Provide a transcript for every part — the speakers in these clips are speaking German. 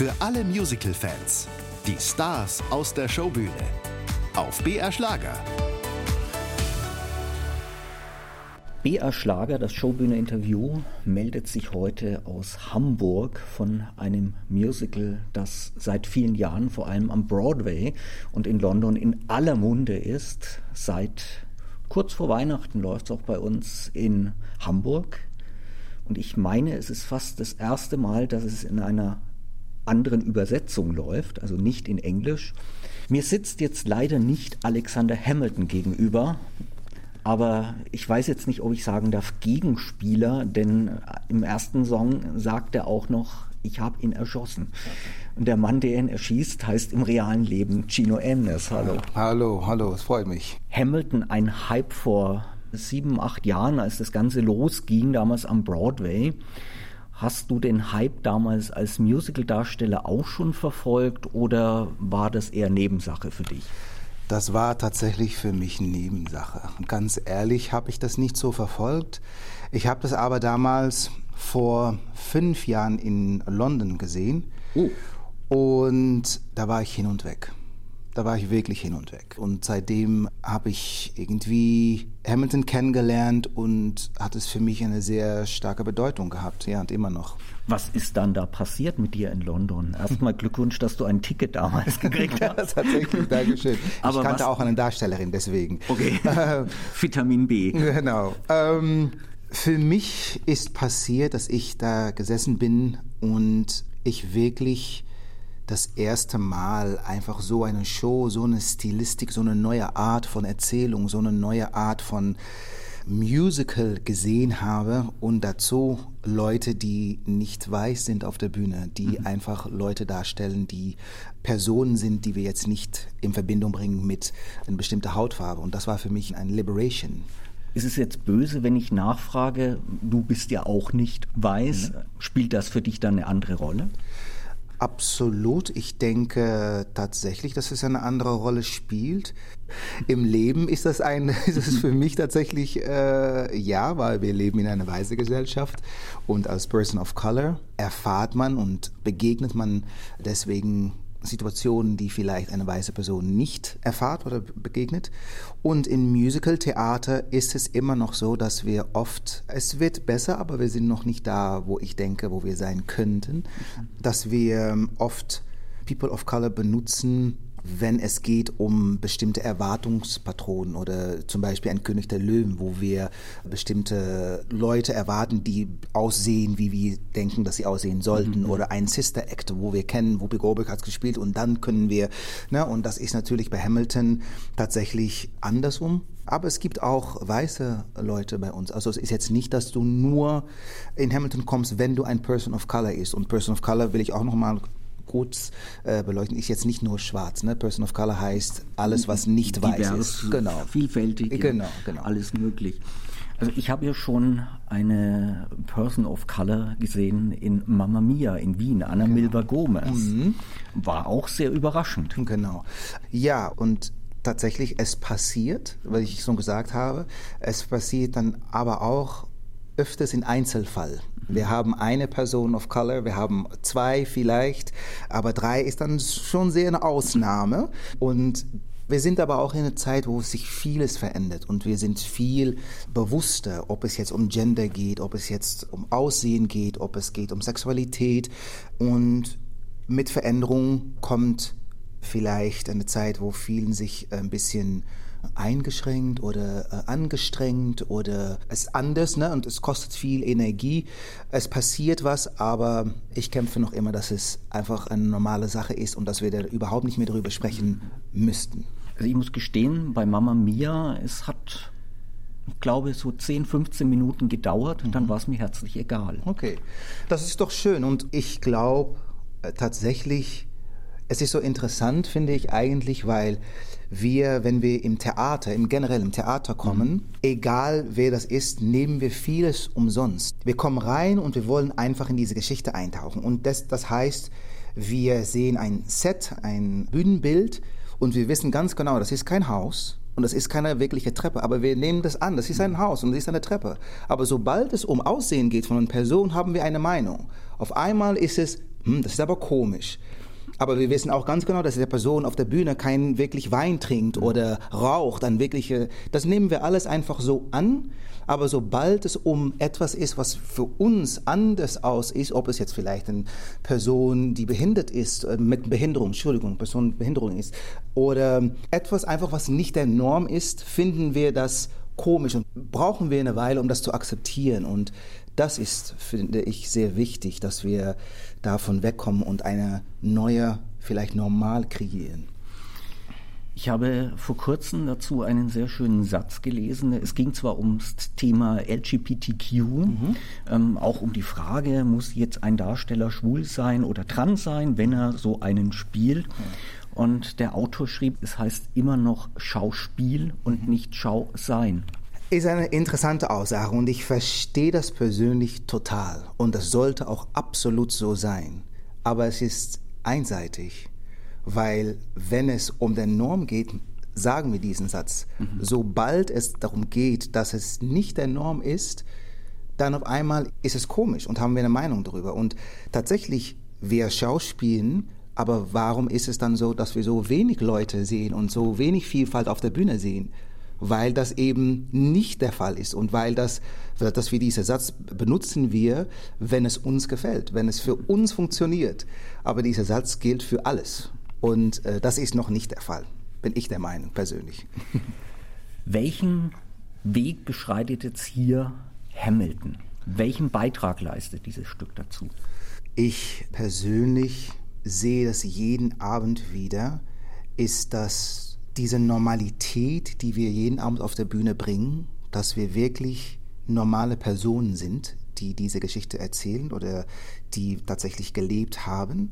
Für alle Musical-Fans. Die Stars aus der Showbühne. Auf BR Schlager. BR Schlager, das Showbühne-Interview, meldet sich heute aus Hamburg von einem Musical, das seit vielen Jahren vor allem am Broadway und in London in aller Munde ist. Seit kurz vor Weihnachten läuft es auch bei uns in Hamburg. Und ich meine, es ist fast das erste Mal, dass es in einer anderen Übersetzung läuft, also nicht in Englisch. Mir sitzt jetzt leider nicht Alexander Hamilton gegenüber, aber ich weiß jetzt nicht, ob ich sagen darf Gegenspieler, denn im ersten Song sagt er auch noch, ich habe ihn erschossen. Und der Mann, der ihn erschießt, heißt im realen Leben Gino Emnes. Hallo. Hallo, hallo, es freut mich. Hamilton, ein Hype vor sieben, acht Jahren, als das Ganze losging, damals am Broadway. Hast du den Hype damals als Musicaldarsteller auch schon verfolgt oder war das eher Nebensache für dich? Das war tatsächlich für mich Nebensache. Ganz ehrlich habe ich das nicht so verfolgt. Ich habe das aber damals vor fünf Jahren in London gesehen. Oh. Und da war ich hin und weg. Da war ich wirklich hin und weg. Und seitdem habe ich irgendwie Hamilton kennengelernt und hat es für mich eine sehr starke Bedeutung gehabt. Ja, und immer noch. Was ist dann da passiert mit dir in London? Erstmal Glückwunsch, dass du ein Ticket damals gekriegt hast. Tatsächlich, Dankeschön. Aber ich kannte was? auch eine Darstellerin, deswegen. Okay. Vitamin B. Genau. Ähm, für mich ist passiert, dass ich da gesessen bin und ich wirklich das erste Mal einfach so eine Show, so eine Stilistik, so eine neue Art von Erzählung, so eine neue Art von Musical gesehen habe und dazu Leute, die nicht weiß sind auf der Bühne, die mhm. einfach Leute darstellen, die Personen sind, die wir jetzt nicht in Verbindung bringen mit einer bestimmten Hautfarbe. Und das war für mich ein Liberation. Ist es jetzt böse, wenn ich nachfrage, du bist ja auch nicht weiß, mhm. spielt das für dich dann eine andere Rolle? Absolut. Ich denke tatsächlich, dass es eine andere Rolle spielt. Im Leben ist das ein, ist es für mich tatsächlich äh, ja, weil wir leben in einer weißen Gesellschaft und als Person of Color erfahrt man und begegnet man deswegen Situationen, die vielleicht eine weiße Person nicht erfahrt oder begegnet. Und in Musical-Theater ist es immer noch so, dass wir oft, es wird besser, aber wir sind noch nicht da, wo ich denke, wo wir sein könnten, dass wir oft People of Color benutzen, wenn es geht um bestimmte Erwartungspatronen oder zum Beispiel ein König der Löwen, wo wir bestimmte Leute erwarten, die aussehen, wie wir denken, dass sie aussehen sollten, mhm. oder ein Sister Act, wo wir kennen, Whoopi Goldberg hat gespielt und dann können wir, ne, und das ist natürlich bei Hamilton tatsächlich andersrum. Aber es gibt auch weiße Leute bei uns. Also es ist jetzt nicht, dass du nur in Hamilton kommst, wenn du ein Person of Color ist. Und Person of Color will ich auch nochmal kurz äh, beleuchten, ist jetzt nicht nur schwarz. Ne? Person of Color heißt alles, was nicht Divers, weiß ist. Genau. Vielfältig. Genau, genau. Alles möglich. Also ich habe ja schon eine Person of Color gesehen in Mamma Mia in Wien, Anna genau. Milva Gomez. Mhm. War auch sehr überraschend. Genau. Ja, und tatsächlich, es passiert, weil ich schon gesagt habe, es passiert dann aber auch öfters in Einzelfall. Wir haben eine Person of Color, wir haben zwei vielleicht, aber drei ist dann schon sehr eine Ausnahme. Und wir sind aber auch in einer Zeit, wo sich vieles verändert und wir sind viel bewusster, ob es jetzt um Gender geht, ob es jetzt um Aussehen geht, ob es geht um Sexualität. Und mit Veränderung kommt vielleicht eine Zeit, wo vielen sich ein bisschen eingeschränkt oder äh, angestrengt oder es ist anders ne? und es kostet viel Energie. Es passiert was, aber ich kämpfe noch immer, dass es einfach eine normale Sache ist und dass wir da überhaupt nicht mehr darüber sprechen müssten. Also ich muss gestehen, bei Mama Mia, es hat ich glaube, so 10, 15 Minuten gedauert und dann mhm. war es mir herzlich egal. Okay, das ist doch schön und ich glaube äh, tatsächlich, es ist so interessant, finde ich eigentlich, weil wir, wenn wir im Theater, im generellen Theater kommen, mhm. egal wer das ist, nehmen wir vieles umsonst. Wir kommen rein und wir wollen einfach in diese Geschichte eintauchen. Und das, das heißt, wir sehen ein Set, ein Bühnenbild und wir wissen ganz genau, das ist kein Haus, und das ist keine wirkliche Treppe, aber wir nehmen das an. Das ist ein Haus und das ist eine Treppe. Aber sobald es um Aussehen geht von einer Person, haben wir eine Meinung. Auf einmal ist es Hm, das ist aber komisch. Aber wir wissen auch ganz genau, dass der Person auf der Bühne keinen wirklich Wein trinkt oder raucht, dann wirkliche, das nehmen wir alles einfach so an. Aber sobald es um etwas ist, was für uns anders aus ist, ob es jetzt vielleicht eine Person, die behindert ist, äh, mit Behinderung, Entschuldigung, Person mit Behinderung ist, oder etwas einfach, was nicht der Norm ist, finden wir das komisch und brauchen wir eine Weile, um das zu akzeptieren. Und das ist, finde ich, sehr wichtig, dass wir davon wegkommen und eine neue, vielleicht normal kreieren. Ich habe vor kurzem dazu einen sehr schönen Satz gelesen. Es ging zwar ums Thema LGBTQ, mhm. ähm, auch um die Frage, muss jetzt ein Darsteller schwul sein oder trans sein, wenn er so einen spielt. Mhm. Und der Autor schrieb, es heißt immer noch Schauspiel und nicht Schausein. Ist eine interessante Aussage und ich verstehe das persönlich total. Und das sollte auch absolut so sein. Aber es ist einseitig. Weil wenn es um den Norm geht, sagen wir diesen Satz. Mhm. Sobald es darum geht, dass es nicht der Norm ist, dann auf einmal ist es komisch und haben wir eine Meinung darüber. Und tatsächlich, wir schauspielen, aber warum ist es dann so, dass wir so wenig Leute sehen und so wenig Vielfalt auf der Bühne sehen? Weil das eben nicht der Fall ist und weil das, dass wir diesen Satz benutzen wir, wenn es uns gefällt, wenn es für uns funktioniert. Aber dieser Satz gilt für alles. Und äh, das ist noch nicht der Fall, bin ich der Meinung persönlich. Welchen Weg beschreitet jetzt hier Hamilton? Welchen Beitrag leistet dieses Stück dazu? Ich persönlich sehe das jeden Abend wieder, ist, dass diese Normalität, die wir jeden Abend auf der Bühne bringen, dass wir wirklich normale Personen sind, die diese Geschichte erzählen oder die tatsächlich gelebt haben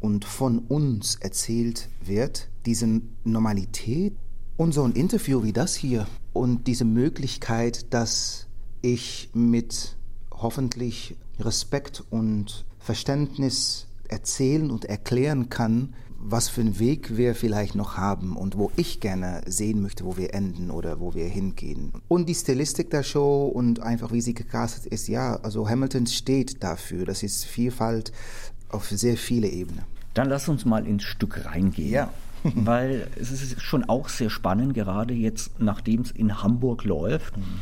und von uns erzählt wird, diese Normalität. Und so ein Interview wie das hier und diese Möglichkeit, dass ich mit hoffentlich Respekt und Verständnis erzählen und erklären kann, was für einen Weg wir vielleicht noch haben und wo ich gerne sehen möchte, wo wir enden oder wo wir hingehen. Und die Stilistik der Show und einfach wie sie gecastet ist, ja, also Hamilton steht dafür. Das ist Vielfalt auf sehr viele Ebenen. Dann lass uns mal ins Stück reingehen. Ja. Weil es ist schon auch sehr spannend, gerade jetzt, nachdem es in Hamburg läuft. Mhm.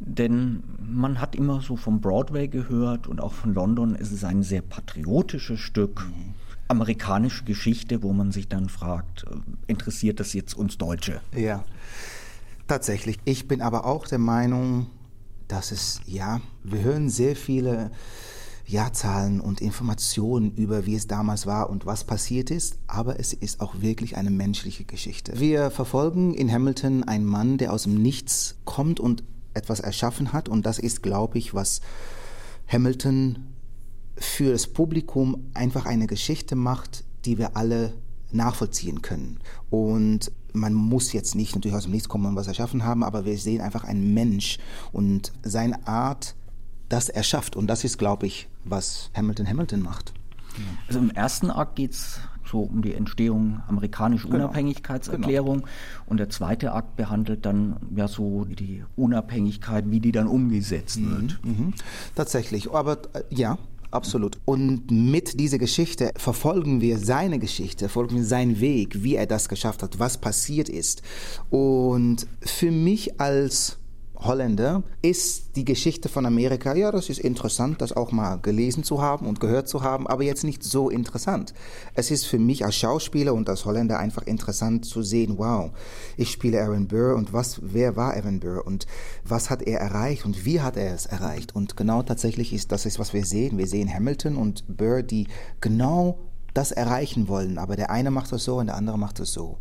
Denn man hat immer so vom Broadway gehört und auch von London. Es ist ein sehr patriotisches Stück. Mhm. Amerikanische Geschichte, wo man sich dann fragt, äh, interessiert das jetzt uns Deutsche? Ja, tatsächlich. Ich bin aber auch der Meinung, dass es, ja, wir hören sehr viele Jahrzahlen und Informationen über, wie es damals war und was passiert ist, aber es ist auch wirklich eine menschliche Geschichte. Wir verfolgen in Hamilton einen Mann, der aus dem Nichts kommt und etwas erschaffen hat und das ist, glaube ich, was Hamilton für das Publikum einfach eine Geschichte macht, die wir alle nachvollziehen können. Und man muss jetzt nicht natürlich aus dem Nichts kommen und was erschaffen haben, aber wir sehen einfach einen Mensch und seine Art, das erschafft. Und das ist, glaube ich, was Hamilton Hamilton macht. Also im ersten Akt geht es so um die Entstehung amerikanischer genau. Unabhängigkeitserklärung genau. und der zweite Akt behandelt dann ja so die Unabhängigkeit, wie die dann umgesetzt mhm. wird. Mhm. Tatsächlich, aber äh, ja, absolut. Und mit dieser Geschichte verfolgen wir seine Geschichte, verfolgen wir seinen Weg, wie er das geschafft hat, was passiert ist. Und für mich als Holländer, ist die Geschichte von Amerika, ja, das ist interessant, das auch mal gelesen zu haben und gehört zu haben, aber jetzt nicht so interessant. Es ist für mich als Schauspieler und als Holländer einfach interessant zu sehen, wow, ich spiele Aaron Burr und was, wer war Aaron Burr und was hat er erreicht und wie hat er es erreicht? Und genau tatsächlich ist das ist, was wir sehen. Wir sehen Hamilton und Burr, die genau das erreichen wollen, aber der eine macht das so und der andere macht das so.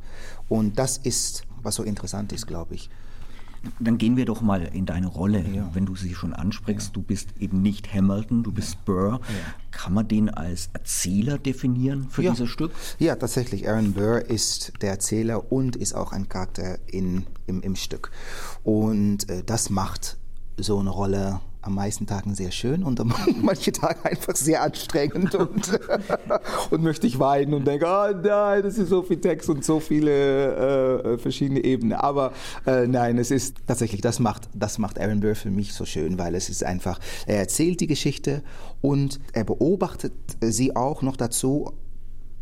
Und das ist, was so interessant ist, glaube ich. Dann gehen wir doch mal in deine Rolle, ja. wenn du sie schon ansprichst. Ja. Du bist eben nicht Hamilton, du bist ja. Burr. Kann man den als Erzähler definieren für dieses Stück? Ja, tatsächlich. Aaron Burr ist der Erzähler und ist auch ein Charakter in, im, im Stück. Und äh, das macht so eine Rolle am meisten Tagen sehr schön und an manchen Tagen einfach sehr anstrengend und, und möchte ich weinen und denke, oh nein, das ist so viel Text und so viele äh, verschiedene Ebenen. Aber äh, nein, es ist tatsächlich, das macht, das macht Aaron Burr für mich so schön, weil es ist einfach, er erzählt die Geschichte und er beobachtet sie auch noch dazu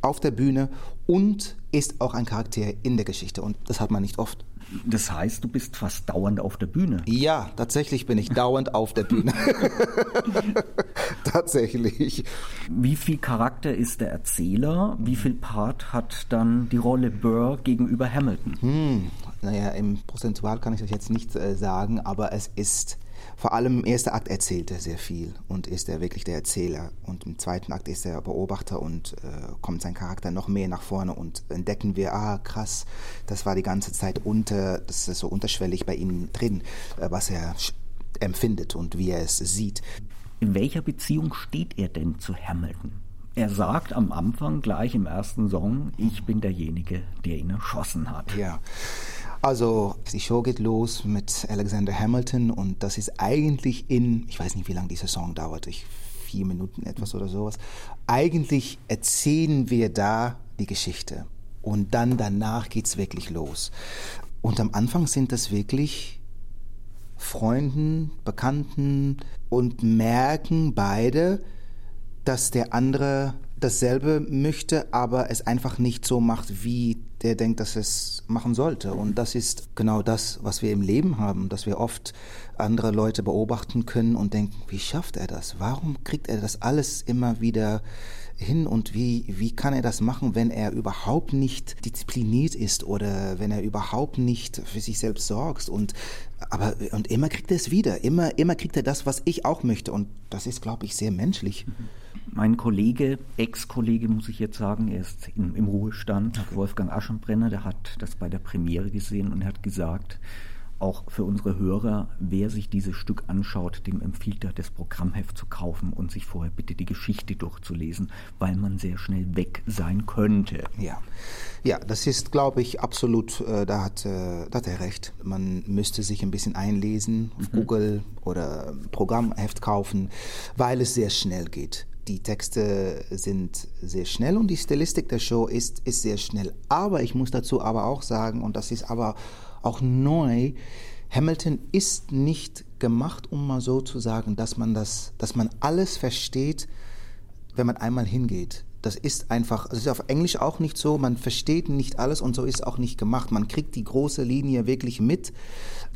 auf der Bühne und ist auch ein Charakter in der Geschichte und das hat man nicht oft. Das heißt, du bist fast dauernd auf der Bühne. Ja, tatsächlich bin ich dauernd auf der Bühne. tatsächlich. Wie viel Charakter ist der Erzähler? Wie viel Part hat dann die Rolle Burr gegenüber Hamilton? Hm, naja, im Prozentual kann ich das jetzt nicht äh, sagen, aber es ist vor allem im ersten Akt erzählt er sehr viel und ist er wirklich der Erzähler. Und im zweiten Akt ist er Beobachter und äh, kommt sein Charakter noch mehr nach vorne und entdecken wir, ah krass, das war die ganze Zeit unter, das ist so unterschwellig bei ihm drin, äh, was er empfindet und wie er es sieht. In welcher Beziehung steht er denn zu Hamilton? Er sagt am Anfang gleich im ersten Song, ich bin derjenige, der ihn erschossen hat. Ja. Also die Show geht los mit Alexander Hamilton und das ist eigentlich in, ich weiß nicht, wie lange dieser Song dauert, ich, vier Minuten etwas oder sowas. Eigentlich erzählen wir da die Geschichte und dann danach geht es wirklich los. Und am Anfang sind das wirklich Freunden, Bekannten und merken beide, dass der andere dasselbe möchte, aber es einfach nicht so macht, wie der denkt, dass es machen sollte. Und das ist genau das, was wir im Leben haben, dass wir oft andere Leute beobachten können und denken, wie schafft er das? Warum kriegt er das alles immer wieder hin und wie, wie kann er das machen, wenn er überhaupt nicht diszipliniert ist oder wenn er überhaupt nicht für sich selbst sorgt und aber und immer kriegt er es wieder, immer immer kriegt er das, was ich auch möchte und das ist glaube ich sehr menschlich. Mein Kollege, Ex-Kollege muss ich jetzt sagen, er ist im, im Ruhestand, Wolfgang Aschenbrenner, der hat das bei der Premiere gesehen und er hat gesagt, auch für unsere Hörer, wer sich dieses Stück anschaut, dem empfiehlt er, das Programmheft zu kaufen und sich vorher bitte die Geschichte durchzulesen, weil man sehr schnell weg sein könnte. Ja, ja das ist, glaube ich, absolut, äh, da, hat, äh, da hat er recht. Man müsste sich ein bisschen einlesen auf mhm. Google oder Programmheft kaufen, weil es sehr schnell geht. Die Texte sind sehr schnell und die Stilistik der Show ist, ist sehr schnell. Aber ich muss dazu aber auch sagen, und das ist aber auch neu. Hamilton ist nicht gemacht, um mal so zu sagen, dass man das, dass man alles versteht, wenn man einmal hingeht. Das ist einfach, es ist auf Englisch auch nicht so, man versteht nicht alles und so ist auch nicht gemacht. Man kriegt die große Linie wirklich mit,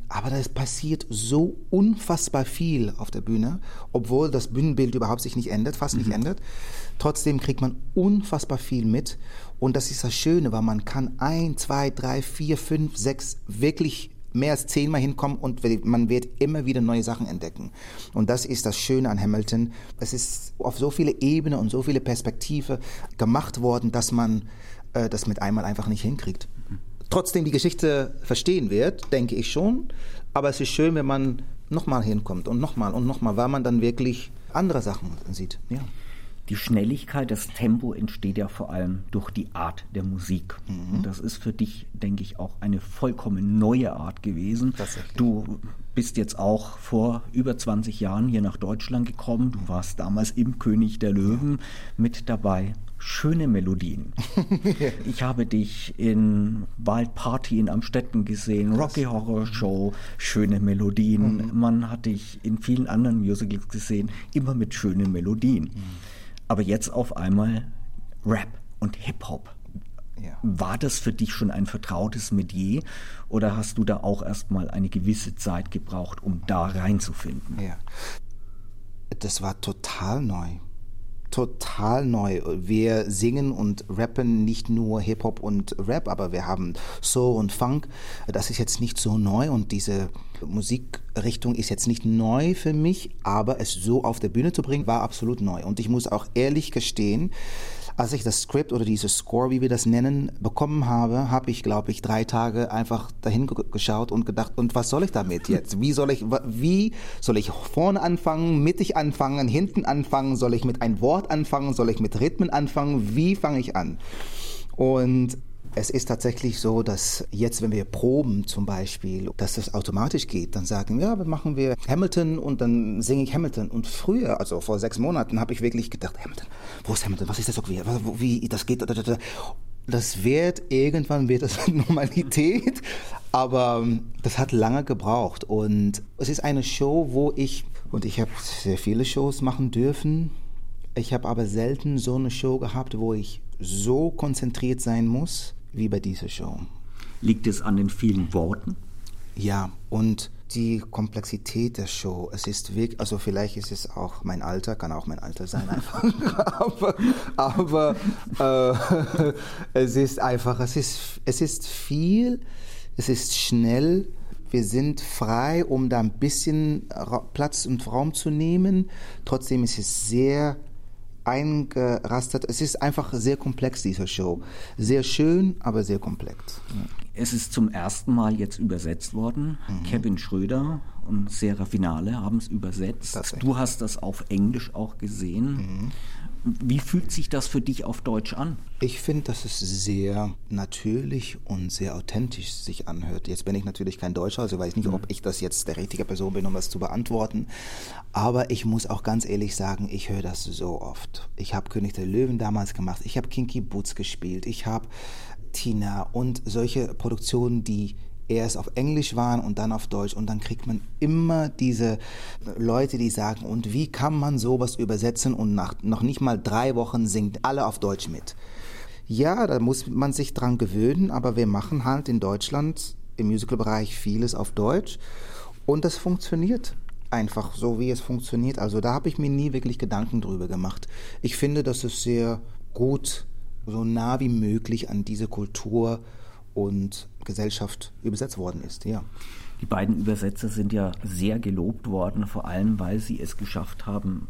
aber das passiert so unfassbar viel auf der Bühne, obwohl das Bühnenbild überhaupt sich nicht ändert, fast mhm. nicht ändert. Trotzdem kriegt man unfassbar viel mit und das ist das Schöne, weil man kann ein, zwei, drei, vier, fünf, sechs wirklich mehr als zehnmal hinkommen und man wird immer wieder neue Sachen entdecken. Und das ist das Schöne an Hamilton. Es ist auf so viele Ebenen und so viele Perspektive gemacht worden, dass man äh, das mit einmal einfach nicht hinkriegt. Trotzdem die Geschichte verstehen wird, denke ich schon. Aber es ist schön, wenn man nochmal hinkommt und nochmal und nochmal, weil man dann wirklich andere Sachen sieht. Ja. Die Schnelligkeit, das Tempo entsteht ja vor allem durch die Art der Musik. Mhm. Und das ist für dich, denke ich, auch eine vollkommen neue Art gewesen. Du bist jetzt auch vor über 20 Jahren hier nach Deutschland gekommen. Du warst damals im König der Löwen mit dabei. Schöne Melodien. ich habe dich in Wild Party in Amstetten gesehen, Rocky Horror Show, schöne Melodien. Mhm. Man hat dich in vielen anderen Musicals gesehen, immer mit schönen Melodien. Mhm. Aber jetzt auf einmal Rap und Hip-Hop. Ja. War das für dich schon ein vertrautes Metier oder hast du da auch erstmal eine gewisse Zeit gebraucht, um da reinzufinden? Ja. Das war total neu total neu. Wir singen und rappen nicht nur Hip-Hop und Rap, aber wir haben Soul und Funk. Das ist jetzt nicht so neu und diese Musikrichtung ist jetzt nicht neu für mich, aber es so auf der Bühne zu bringen, war absolut neu. Und ich muss auch ehrlich gestehen, als ich das Skript oder dieses Score, wie wir das nennen, bekommen habe, habe ich, glaube ich, drei Tage einfach dahin geschaut und gedacht, und was soll ich damit jetzt? Wie soll ich, wie soll ich vorne anfangen, mittig anfangen, hinten anfangen? Soll ich mit einem Wort anfangen? Soll ich mit Rhythmen anfangen? Wie fange ich an? Und Es ist tatsächlich so, dass jetzt, wenn wir proben zum Beispiel, dass das automatisch geht. Dann sagen wir, ja, dann machen wir Hamilton und dann singe ich Hamilton. Und früher, also vor sechs Monaten, habe ich wirklich gedacht, Hamilton, wo ist Hamilton? Was ist das? Okay? Wie das geht? Das wird irgendwann wird das Normalität, aber ähm, das hat lange gebraucht und es ist eine Show, wo ich und ich habe sehr viele Shows machen dürfen. Ich habe aber selten so eine Show gehabt, wo ich so konzentriert sein muss wie bei dieser Show. Liegt es an den vielen Worten? Ja, und die Komplexität der Show. Es ist wirklich, also vielleicht ist es auch mein Alter, kann auch mein Alter sein einfach. aber aber äh, es ist einfach, es ist, es ist viel, es ist schnell. Wir sind frei, um da ein bisschen Platz und Raum zu nehmen. Trotzdem ist es sehr eingerastet. Es ist einfach sehr komplex, diese Show. Sehr schön, aber sehr komplex. Es ist zum ersten Mal jetzt übersetzt worden. Mhm. Kevin Schröder und Sarah Finale haben es übersetzt. Du hast das auf Englisch auch gesehen. Mhm. Wie fühlt sich das für dich auf Deutsch an? Ich finde, dass es sehr natürlich und sehr authentisch sich anhört. Jetzt bin ich natürlich kein Deutscher, also weiß nicht, mhm. ob ich das jetzt der richtige Person bin, um das zu beantworten. Aber ich muss auch ganz ehrlich sagen, ich höre das so oft. Ich habe König der Löwen damals gemacht, ich habe Kinky Boots gespielt, ich habe Tina und solche Produktionen, die erst auf Englisch waren und dann auf Deutsch. Und dann kriegt man immer diese Leute, die sagen, und wie kann man sowas übersetzen und nach noch nicht mal drei Wochen singt alle auf Deutsch mit. Ja, da muss man sich dran gewöhnen, aber wir machen halt in Deutschland im Musicalbereich vieles auf Deutsch und das funktioniert einfach so, wie es funktioniert. Also da habe ich mir nie wirklich Gedanken drüber gemacht. Ich finde, dass es sehr gut, so nah wie möglich an diese Kultur und Gesellschaft übersetzt worden ist. Ja. Die beiden Übersetzer sind ja sehr gelobt worden, vor allem weil sie es geschafft haben,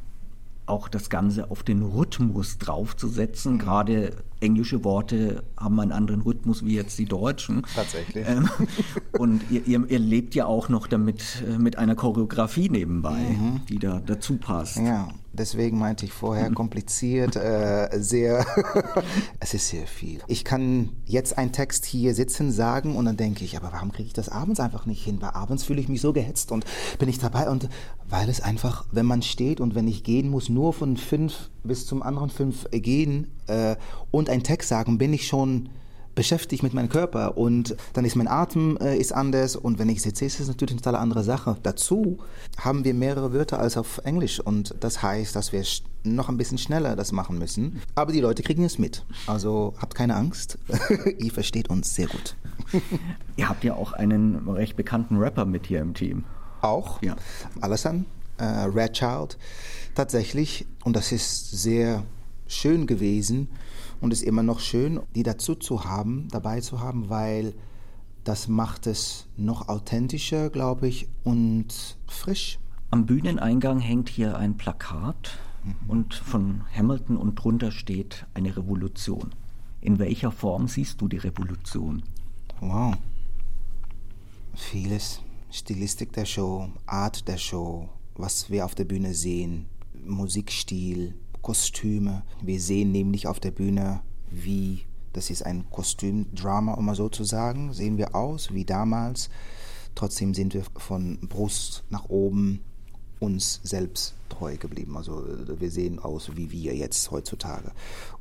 auch das Ganze auf den Rhythmus draufzusetzen. Mhm. Gerade englische Worte haben einen anderen Rhythmus wie jetzt die deutschen. Tatsächlich. Ähm, und ihr, ihr, ihr, lebt ja auch noch damit äh, mit einer Choreografie nebenbei, mhm. die da dazu passt. Ja, Deswegen meinte ich vorher kompliziert, äh, sehr, es ist sehr viel. Ich kann jetzt einen Text hier sitzen, sagen und dann denke ich, aber warum kriege ich das abends einfach nicht hin? Weil abends fühle ich mich so gehetzt und bin ich dabei und weil es einfach, wenn man steht und wenn ich gehen muss, nur von fünf bis zum anderen fünf gehen äh, und einen Text sagen, bin ich schon beschäftigt mit meinem Körper und dann ist mein Atem äh, ist anders und wenn ich sitze, ist es natürlich eine total andere Sache. Dazu haben wir mehrere Wörter als auf Englisch und das heißt, dass wir noch ein bisschen schneller das machen müssen. Aber die Leute kriegen es mit. Also habt keine Angst. Ihr versteht uns sehr gut. Ihr habt ja auch einen recht bekannten Rapper mit hier im Team. Auch? Ja. Alassane, äh, Red Child. Tatsächlich. Und das ist sehr schön gewesen und ist immer noch schön, die dazu zu haben, dabei zu haben, weil das macht es noch authentischer, glaube ich, und frisch. Am Bühneneingang hängt hier ein Plakat mhm. und von Hamilton und drunter steht eine Revolution. In welcher Form siehst du die Revolution? Wow. Vieles. Stilistik der Show, Art der Show, was wir auf der Bühne sehen, Musikstil, Kostüme. Wir sehen nämlich auf der Bühne, wie, das ist ein Kostümdrama, um mal so zu sagen, sehen wir aus wie damals. Trotzdem sind wir von Brust nach oben uns selbst treu geblieben. Also wir sehen aus wie wir jetzt heutzutage.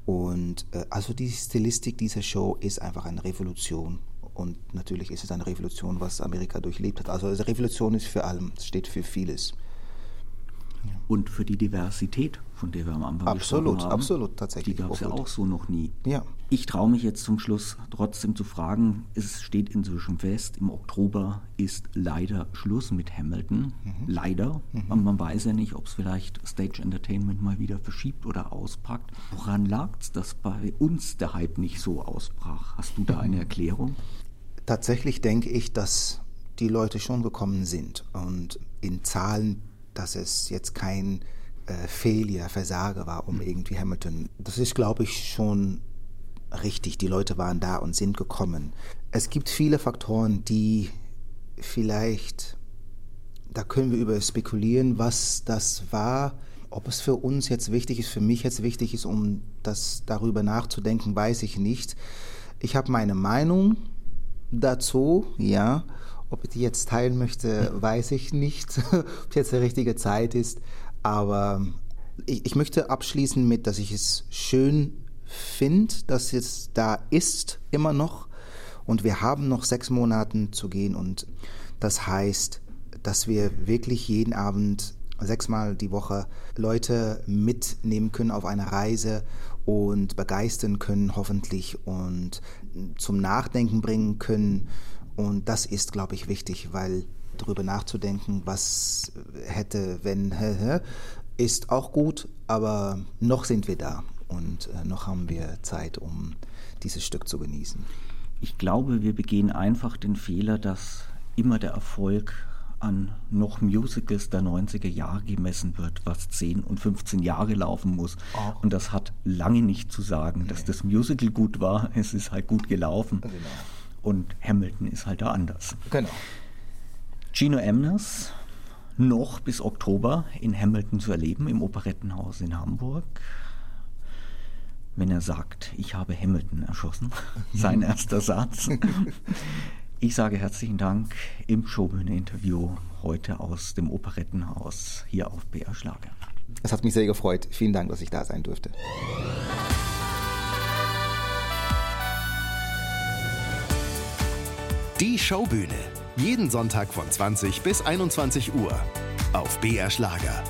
Und äh, also die Stilistik dieser Show ist einfach eine Revolution. Und natürlich ist es eine Revolution, was Amerika durchlebt hat. Also Revolution ist für allem, steht für vieles und für die Diversität, von der wir am Anfang absolut, haben. Absolut, tatsächlich. Die gab es ja auch so noch nie. Ja. Ich traue mich jetzt zum Schluss trotzdem zu fragen, es steht inzwischen fest, im Oktober ist leider Schluss mit Hamilton. Mhm. Leider. Mhm. Man weiß ja nicht, ob es vielleicht Stage Entertainment mal wieder verschiebt oder auspackt. Woran lag es, dass bei uns der Hype nicht so ausbrach? Hast du da eine Erklärung? Tatsächlich denke ich, dass die Leute schon gekommen sind und in Zahlen dass es jetzt kein äh, Failure, Versage war, um mhm. irgendwie Hamilton. Das ist, glaube ich, schon richtig. Die Leute waren da und sind gekommen. Es gibt viele Faktoren, die vielleicht, da können wir über spekulieren, was das war. Ob es für uns jetzt wichtig ist, für mich jetzt wichtig ist, um das darüber nachzudenken, weiß ich nicht. Ich habe meine Meinung dazu, ja. Ob ich die jetzt teilen möchte, weiß ich nicht, ob jetzt die richtige Zeit ist. Aber ich, ich möchte abschließen mit, dass ich es schön finde, dass es da ist, immer noch. Und wir haben noch sechs Monate zu gehen. Und das heißt, dass wir wirklich jeden Abend sechsmal die Woche Leute mitnehmen können auf eine Reise und begeistern können, hoffentlich, und zum Nachdenken bringen können. Und das ist, glaube ich, wichtig, weil darüber nachzudenken, was hätte, wenn, ist auch gut, aber noch sind wir da und äh, noch haben wir Zeit, um dieses Stück zu genießen. Ich glaube, wir begehen einfach den Fehler, dass immer der Erfolg an noch Musicals der 90er Jahre gemessen wird, was 10 und 15 Jahre laufen muss. Oh. Und das hat lange nicht zu sagen, nee. dass das Musical gut war. Es ist halt gut gelaufen. Genau. Und Hamilton ist halt da anders. Genau. Gino Emners noch bis Oktober in Hamilton zu erleben, im Operettenhaus in Hamburg. Wenn er sagt, ich habe Hamilton erschossen, sein erster Satz. Ich sage herzlichen Dank im Showbühne-Interview heute aus dem Operettenhaus hier auf BR Schlager. Es hat mich sehr gefreut. Vielen Dank, dass ich da sein durfte. Die Showbühne. Jeden Sonntag von 20 bis 21 Uhr auf BR Schlager.